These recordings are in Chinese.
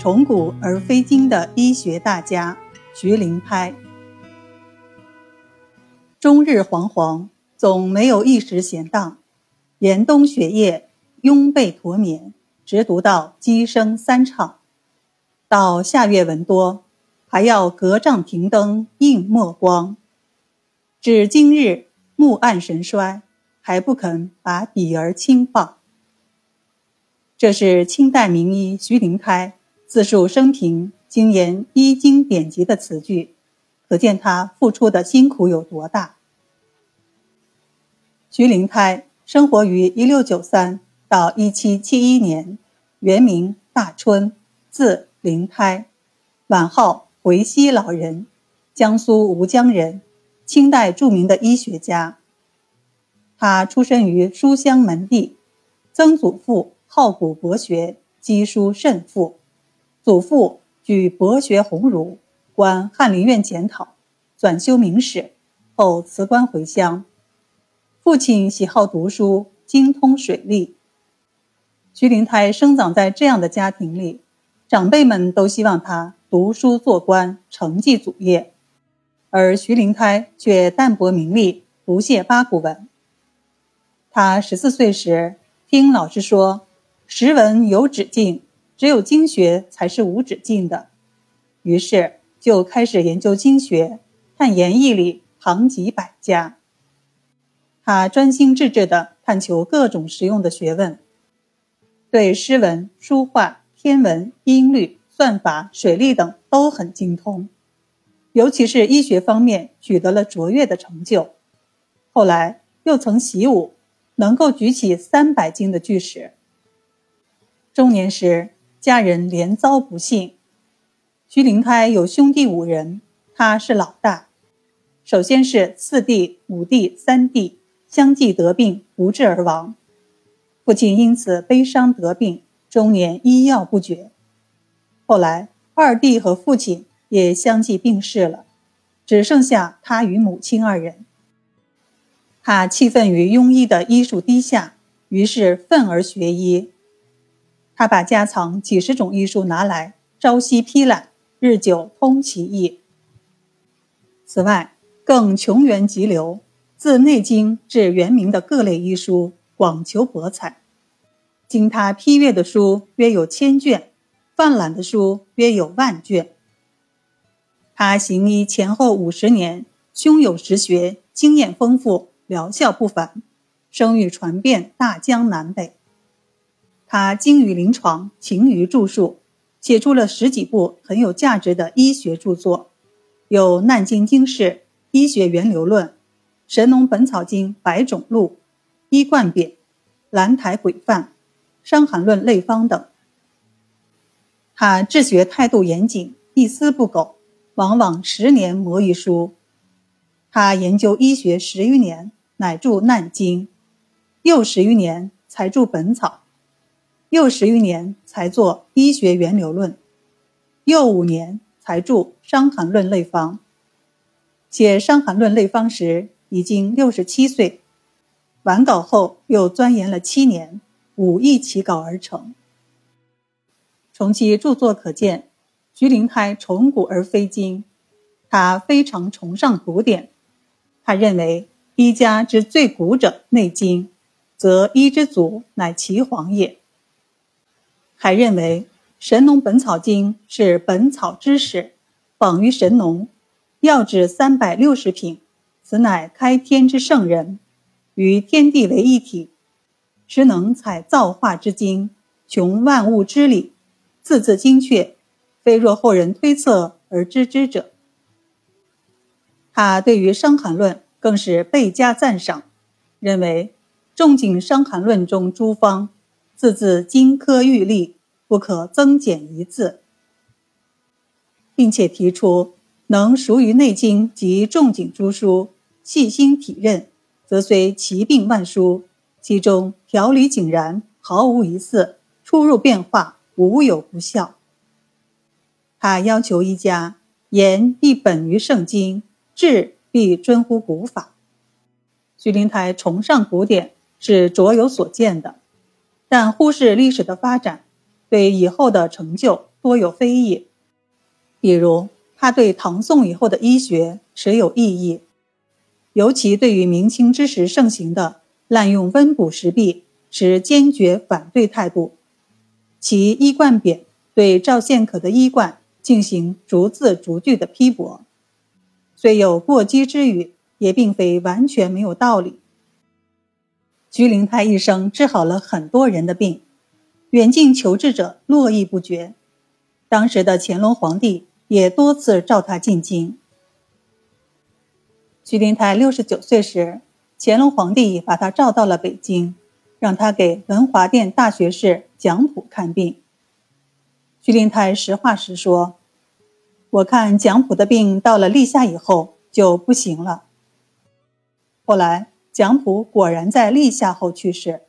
崇古而非今的医学大家徐灵开。终日惶惶，总没有一时闲荡。严冬雪夜，拥被驼眠，直读到鸡声三唱。到夏月闻多，还要隔帐停灯映墨光。至今日目暗神衰，还不肯把笔儿轻放。这是清代名医徐灵开。自述生平，精研医经典籍的词句，可见他付出的辛苦有多大。徐灵胎生活于一六九三到一七七一年，原名大春，字灵胎，晚号回溪老人，江苏吴江人，清代著名的医学家。他出身于书香门第，曾祖父好古博学，积书甚富。祖父举博学鸿儒，官翰林院检讨，转修明史，后辞官回乡。父亲喜好读书，精通水利。徐灵胎生长在这样的家庭里，长辈们都希望他读书做官，承继祖业，而徐灵胎却淡泊名利，不屑八股文。他十四岁时，听老师说：“识文有止境。”只有经学才是无止境的，于是就开始研究经学，看研义理，旁及百家。他专心致志地探求各种实用的学问，对诗文、书画、天文、音律、算法、水利等都很精通，尤其是医学方面取得了卓越的成就。后来又曾习武，能够举起三百斤的巨石。中年时。家人连遭不幸，徐灵胎有兄弟五人，他是老大。首先是四弟、五弟、三弟相继得病不治而亡，父亲因此悲伤得病，终年医药不绝。后来二弟和父亲也相继病逝了，只剩下他与母亲二人。他气愤于庸医的医术低下，于是愤而学医。他把家藏几十种医书拿来，朝夕批览，日久通其意。此外，更穷源极流，自《内经》至《元明》的各类医书，广求博采。经他批阅的书约有千卷，泛览的书约有万卷。他行医前后五十年，胸有实学，经验丰富，疗效不凡，声誉传遍大江南北。他精于临床，勤于著述，写出了十几部很有价值的医学著作，有《难经经世》《医学源流论》《神农本草经百种录》《医冠匾》《兰台鬼范》《伤寒论类方》等。他治学态度严谨，一丝不苟，往往十年磨一书。他研究医学十余年，乃著《难经》，又十余年才著《本草》。又十余年才作《医学源流论》，又五年才著《伤寒论类方》。写《伤寒论类方》时已经六十七岁，完稿后又钻研了七年，五易起稿而成。从其著作可见，徐灵胎崇古而非今，他非常崇尚古典。他认为医家之最古者《内经》，则医之祖乃岐黄也。还认为《神农本草经》是本草之始，仿于《神农》，药至三百六十品，此乃开天之圣人，与天地为一体，实能采造化之精，穷万物之理，字字精确，非若后人推测而知之者。他对于《伤寒论》更是倍加赞赏，认为仲景《伤寒论》中诸方。字字金科玉律，不可增减一字，并且提出能熟于《内经》及仲景诸书，细心体认，则虽奇病万殊，其中条理井然，毫无疑似，出入变化，无有不效。他要求医家言必本于圣经，治必遵乎古法。徐灵台崇尚古典，是卓有所见的。但忽视历史的发展，对以后的成就多有非议，比如他对唐宋以后的医学持有异议，尤其对于明清之时盛行的滥用温补食弊持坚决反对态度。其医冠匾对赵献可的医冠进行逐字逐句的批驳，虽有过激之语，也并非完全没有道理。徐灵台一生治好了很多人的病，远近求治者络绎不绝。当时的乾隆皇帝也多次召他进京。徐灵台六十九岁时，乾隆皇帝把他召到了北京。让他给文华殿大学士蒋溥看病。徐灵台实话实说：“我看蒋溥的病到了立夏以后就不行了。”后来蒋溥果然在立夏后去世。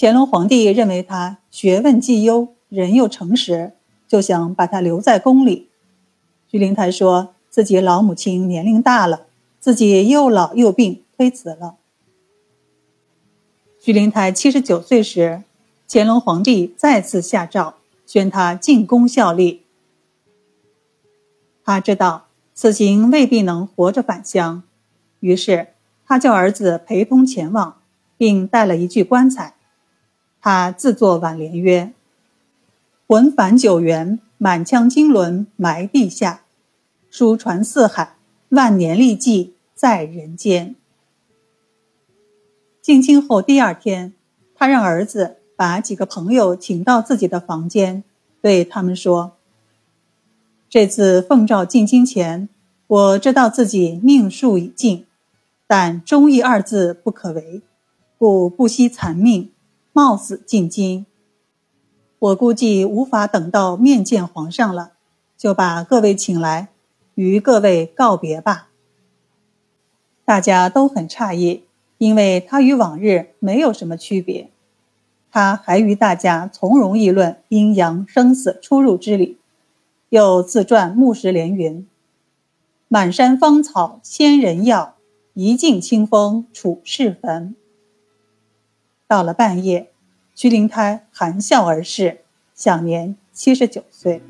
乾隆皇帝认为他学问既优，人又诚实，就想把他留在宫里。徐灵台说自己老母亲年龄大了，自己又老又病，推辞了。徐灵台七十九岁时，乾隆皇帝再次下诏，宣他进宫效力。他知道此行未必能活着返乡，于是他叫儿子陪同前往，并带了一具棺材。他自作挽联曰：“魂返九原，满腔经纶埋地下，书传四海，万年历记在人间。”进京后第二天，他让儿子把几个朋友请到自己的房间，对他们说：“这次奉诏进京前，我知道自己命数已尽，但忠义二字不可违，故不惜残命，冒死进京。我估计无法等到面见皇上了，就把各位请来，与各位告别吧。”大家都很诧异。因为他与往日没有什么区别，他还与大家从容议论阴阳生死出入之理，又自传木石连云：“满山芳草仙人药，一径清风处世坟。”到了半夜，徐灵胎含笑而逝，享年七十九岁。